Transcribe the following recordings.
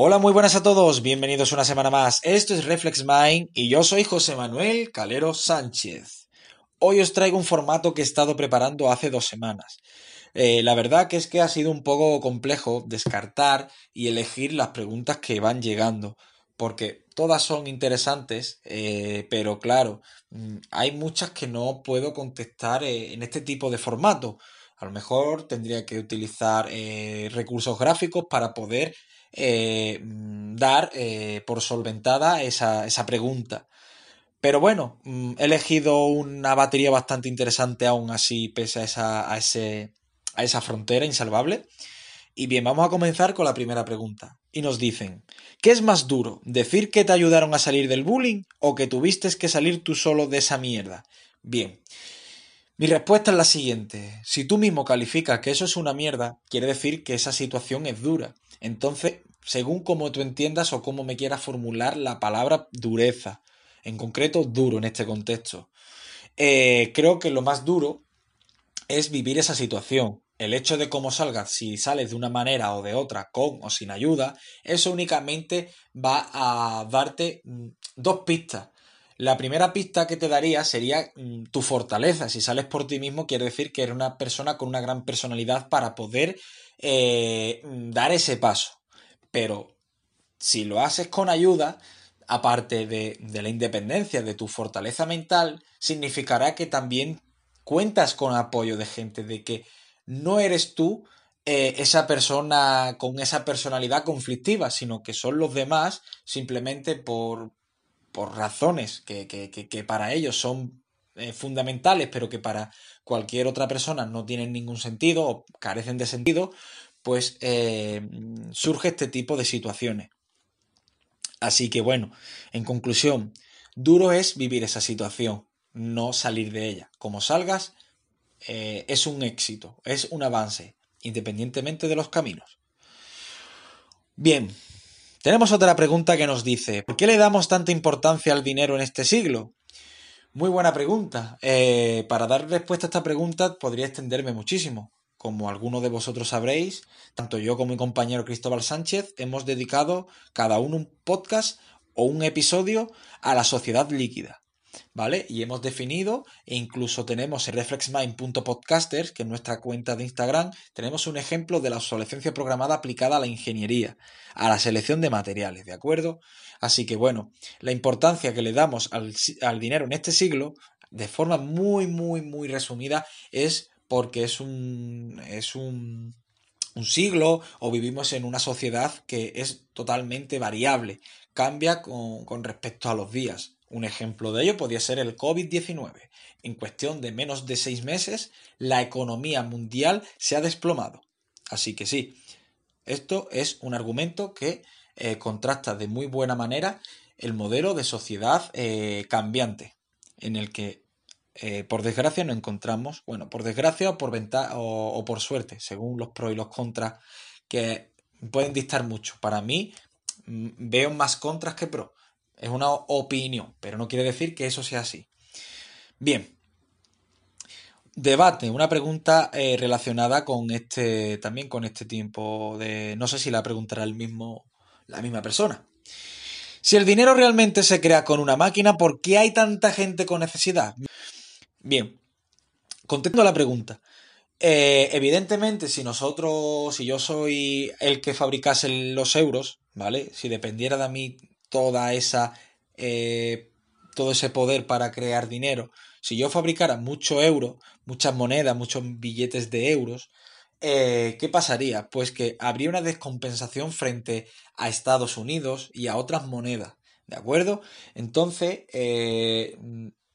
Hola, muy buenas a todos, bienvenidos una semana más. Esto es Reflex Mind y yo soy José Manuel Calero Sánchez. Hoy os traigo un formato que he estado preparando hace dos semanas. Eh, la verdad que es que ha sido un poco complejo descartar y elegir las preguntas que van llegando, porque todas son interesantes, eh, pero claro, mm, hay muchas que no puedo contestar eh, en este tipo de formato. A lo mejor tendría que utilizar recursos gráficos para poder mm, dar por solventada esa, esa pregunta. Pero bueno, mm, he elegido una batería bastante interesante aún así, pese a, esa, a, ese, a esa frontera insalvable. Y bien, vamos a comenzar con la primera pregunta. Y nos dicen, ¿qué es más duro? ¿Decir que te ayudaron a salir del bullying o que tuviste que salir tú solo de esa mierda? Bien, mi respuesta es la siguiente. Si tú mismo calificas que eso es una mierda, quiere decir que esa situación es dura. Entonces, según como tú entiendas o cómo me quieras formular la palabra dureza, en concreto duro en este contexto, eh, creo que lo más duro es vivir esa situación. El hecho de cómo salgas, si sales de una manera o de otra, con o sin ayuda, eso únicamente va a darte mm, dos pistas. La primera pista que te daría sería mm, tu fortaleza. Si sales por ti mismo, quiere decir que eres una persona con una gran personalidad para poder eh, mm, dar ese paso. Pero si lo haces con ayuda, aparte de, de, la independencia, de tu fortaleza mental, significará que también cuentas con apoyo de gente, de que no eres tú eh, esa persona con esa personalidad conflictiva, sino que son los demás simplemente por, por razones que, que, que, para ellos son eh, fundamentales, pero que para cualquier otra persona no tienen ningún sentido o carecen de sentido, pues eh, surge este tipo de situaciones. Así que bueno, en conclusión, duro es vivir esa situación, no salir de ella. Como salgas, eh, es un éxito, es un avance, independientemente de los caminos. Bien, tenemos otra pregunta que nos dice, ¿por qué le damos tanta importancia al dinero en este siglo? Muy buena pregunta. Eh, para dar respuesta a esta pregunta podría extenderme muchísimo. Como algunos de vosotros sabréis, tanto yo como mi compañero Cristóbal Sánchez hemos dedicado cada uno un podcast o un episodio a la sociedad líquida. ¿Vale? Y hemos definido e incluso tenemos en reflexmind.podcasters, que es nuestra cuenta de Instagram, tenemos un ejemplo de la obsolescencia programada aplicada a la ingeniería, a la selección de materiales, ¿de acuerdo? Así que bueno, la importancia que le damos al, al dinero en este siglo, de forma muy, muy, muy resumida, es porque es un, es un, un siglo o vivimos en una sociedad que es totalmente variable, cambia con, con respecto a los días. Un ejemplo de ello podría ser el COVID-19. En cuestión de menos de seis meses, la economía mundial se ha desplomado. Así que sí, esto es un argumento que eh, contrasta de muy buena manera el modelo de sociedad eh, cambiante, en el que, eh, por desgracia, no encontramos, bueno, por desgracia o por, o, o por suerte, según los pros y los contras, que pueden distar mucho. Para mí, mm, veo más contras que pros es una opinión, pero no quiere decir que eso sea así. Bien. Debate, una pregunta eh, relacionada con este, también con este tiempo de, no sé si la preguntará el mismo, la misma persona. Si el dinero realmente se crea con una máquina, ¿por qué hay tanta gente con necesidad? Bien, contento la pregunta. Eh, evidentemente, si nosotros, si yo soy el que fabricase los euros, ¿vale? Si dependiera de mí toda esa eh, todo ese poder para crear dinero. Si yo fabricara mucho euro, muchas monedas, muchos billetes de euros, eh, ¿qué pasaría? Pues que habría una descompensación frente a Estados Unidos y a otras monedas, ¿de acuerdo? Entonces, eh,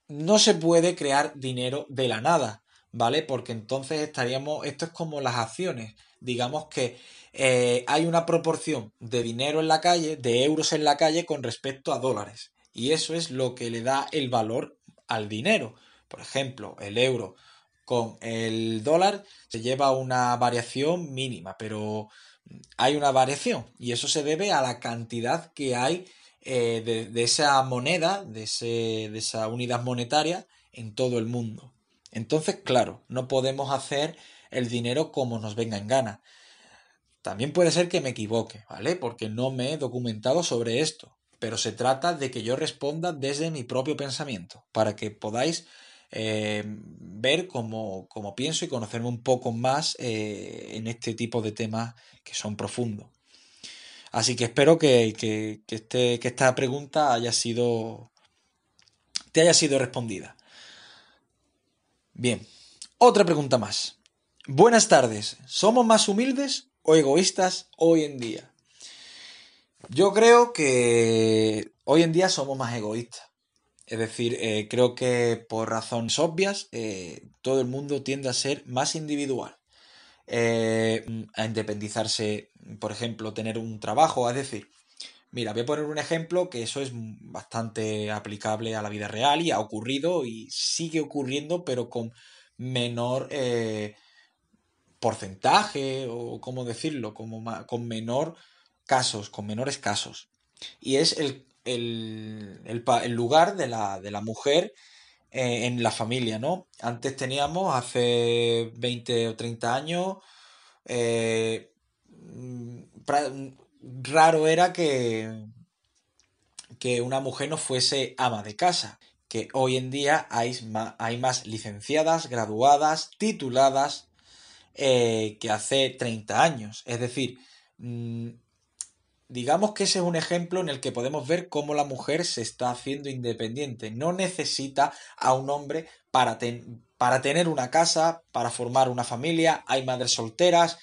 no se puede crear dinero de la nada, ¿vale? Porque entonces estaríamos, esto es como las acciones, digamos que eh, hay una proporción de dinero en la calle, de euros en la calle con respecto a dólares. Y eso es lo que le da el valor al dinero. Por ejemplo, el euro con el dólar se lleva una variación mínima, pero hay una variación y eso se debe a la cantidad que hay eh, de, esa moneda, de, ese, de esa unidad monetaria en todo el mundo. Entonces, claro, no podemos hacer el dinero como nos venga en gana. También puede ser que me equivoque, ¿vale? Porque no me he documentado sobre esto. Pero se trata de que yo responda desde mi propio pensamiento, para que podáis eh, ver cómo, pienso y conocerme un poco más eh, en este tipo de temas que son profundos. Así que espero que, que, este, que esta pregunta haya sido, te haya sido respondida. Bien, otra pregunta más. Buenas tardes. ¿Somos más humildes o egoístas hoy en día? Yo creo que hoy en día somos más egoístas. Es decir, eh, creo que por razones obvias eh, todo el mundo tiende a ser más individual. Eh, a independizarse, por ejemplo, tener un trabajo, es decir, mira, voy a poner un ejemplo que eso es bastante aplicable a la vida real y ha ocurrido y sigue ocurriendo, pero con menor porcentaje o cómo decirlo, como con menor casos, con menores casos. Y es el, lugar de la, de la mujer eh, en la familia, ¿no? Antes teníamos, hace 20 o 30 años, eh, raro era que, que una mujer no fuese ama de casa, que hoy en día hay más, hay más licenciadas, graduadas, tituladas eh, que hace 30 años. Es decir, mm, digamos que ese es un ejemplo en el que podemos ver cómo la mujer se está haciendo independiente. No necesita a un hombre para, para tener una casa, para formar una familia. Hay madres solteras.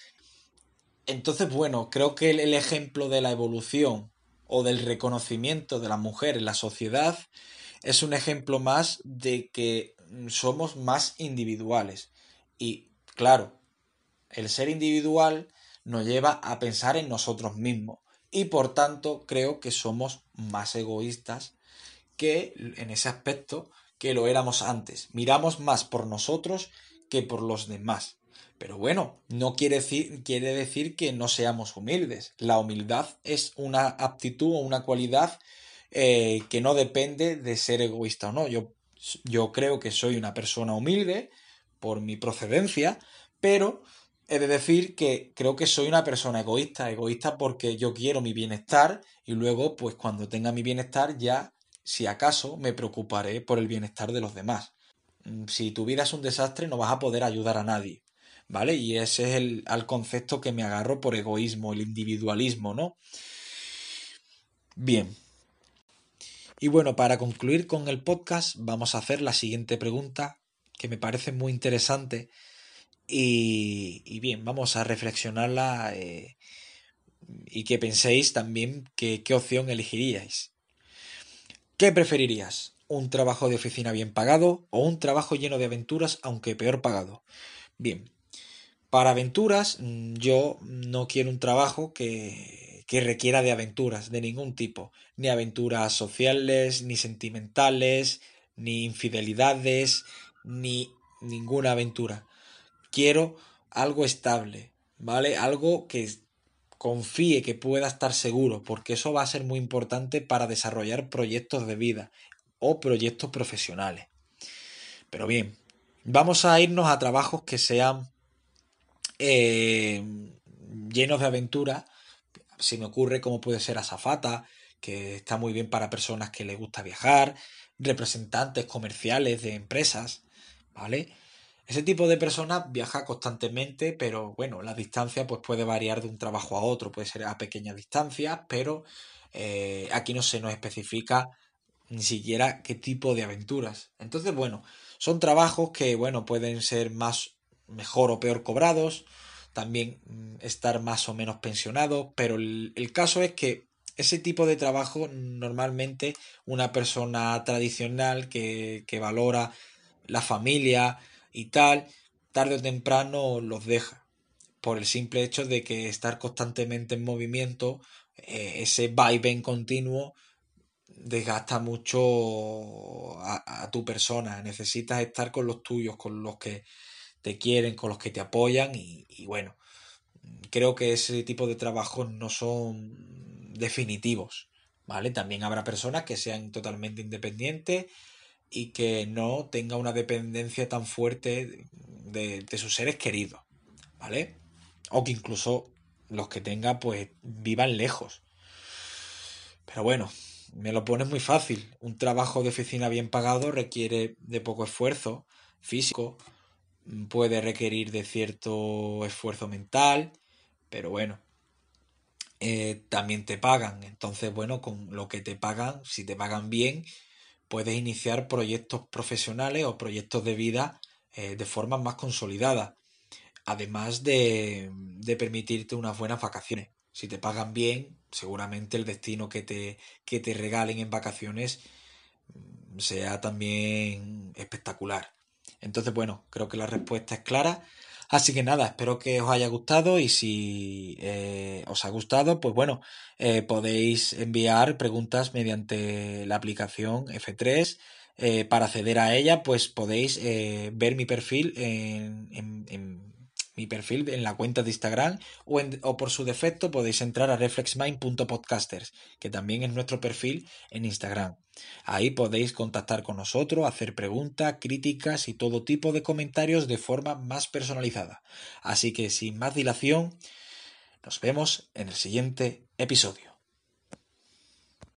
Entonces, bueno, creo que el, ejemplo de la evolución o del reconocimiento de la mujer en la sociedad es un ejemplo más de que somos más individuales. Y claro, el ser individual nos lleva a pensar en nosotros mismos y por tanto creo que somos más egoístas que en ese aspecto que lo éramos antes. Miramos más por nosotros que por los demás. Pero bueno, no quiere decir, quiere decir que no seamos humildes. La humildad es una aptitud o una cualidad eh, que no depende de ser egoísta o no. Yo, yo creo que soy una persona humilde por mi procedencia, pero he de decir que creo que soy una persona egoísta, egoísta porque yo quiero mi bienestar y luego, pues cuando tenga mi bienestar, ya, si acaso, me preocuparé por el bienestar de los demás. Mm, si tu vida es un desastre, no vas a poder ayudar a nadie, ¿vale? Y ese es el concepto que me agarro por egoísmo, el individualismo, ¿no? Bien. Y bueno, para concluir con el podcast, vamos a hacer la siguiente pregunta que me parece muy interesante y, bien, vamos a reflexionarla eh, y que penséis también qué opción elegiríais. ¿Qué preferirías? ¿Un trabajo de oficina bien pagado o un trabajo lleno de aventuras aunque peor pagado? Bien, para aventuras mm, yo no quiero un trabajo que, que requiera de aventuras de ningún tipo, ni aventuras sociales, ni sentimentales, ni infidelidades, ni ninguna aventura quiero algo estable, ¿vale? Algo que confíe, que pueda estar seguro, porque eso va a ser muy importante para desarrollar proyectos de vida o proyectos profesionales. Pero bien, vamos a irnos a trabajos que sean eh, llenos de aventura. Se me ocurre cómo puede ser azafata, que está muy bien para personas que les gusta viajar, representantes comerciales de empresas, ¿vale? Ese tipo de personas viaja constantemente, pero bueno, la distancia pues puede variar de un trabajo a otro, puede ser a pequeñas distancias, pero eh, aquí no se nos especifica ni siquiera qué tipo de aventuras. Entonces, bueno, son trabajos que, bueno, pueden ser más, mejor o peor cobrados, también mm, estar más o menos pensionados, pero el, el caso es que ese tipo de trabajo normalmente una persona tradicional que, que valora la familia, y tal, tarde o temprano los deja. Por el simple hecho de que estar constantemente en movimiento, eh, ese vaivén continuo, desgasta mucho a, tu persona. Necesitas estar con los tuyos, con los que te quieren, con los que te apoyan y, y bueno, creo que ese tipo de trabajos no son definitivos. ¿Vale? También habrá personas que sean totalmente independientes y que no tenga una dependencia tan fuerte de, sus seres queridos, ¿vale? O que incluso los que tenga pues vivan lejos. Pero bueno, me lo pones muy fácil. Un trabajo de oficina bien pagado requiere de poco esfuerzo físico, puede requerir de cierto esfuerzo mental, pero bueno, eh, también te pagan. Entonces, bueno, con lo que te pagan, si te pagan bien, puedes iniciar proyectos profesionales o proyectos de vida eh, de forma más consolidada. Además de, de permitirte unas buenas vacaciones. Si te pagan bien, seguramente el destino que te, que te regalen en vacaciones mm, sea también espectacular. Entonces, bueno, creo que la respuesta es clara. Así que nada, espero que os haya gustado y si eh, os ha gustado, pues bueno, eh, podéis enviar preguntas mediante la aplicación F3. Eh, para acceder a ella, pues podéis ver mi perfil en, en mi perfil en la cuenta de Instagram o, por su defecto podéis entrar a reflexmind.podcasters, que también es nuestro perfil en Instagram. Ahí podéis contactar con nosotros, hacer preguntas, críticas y todo tipo de comentarios de forma más personalizada. Así que sin más dilación, nos vemos en el siguiente episodio.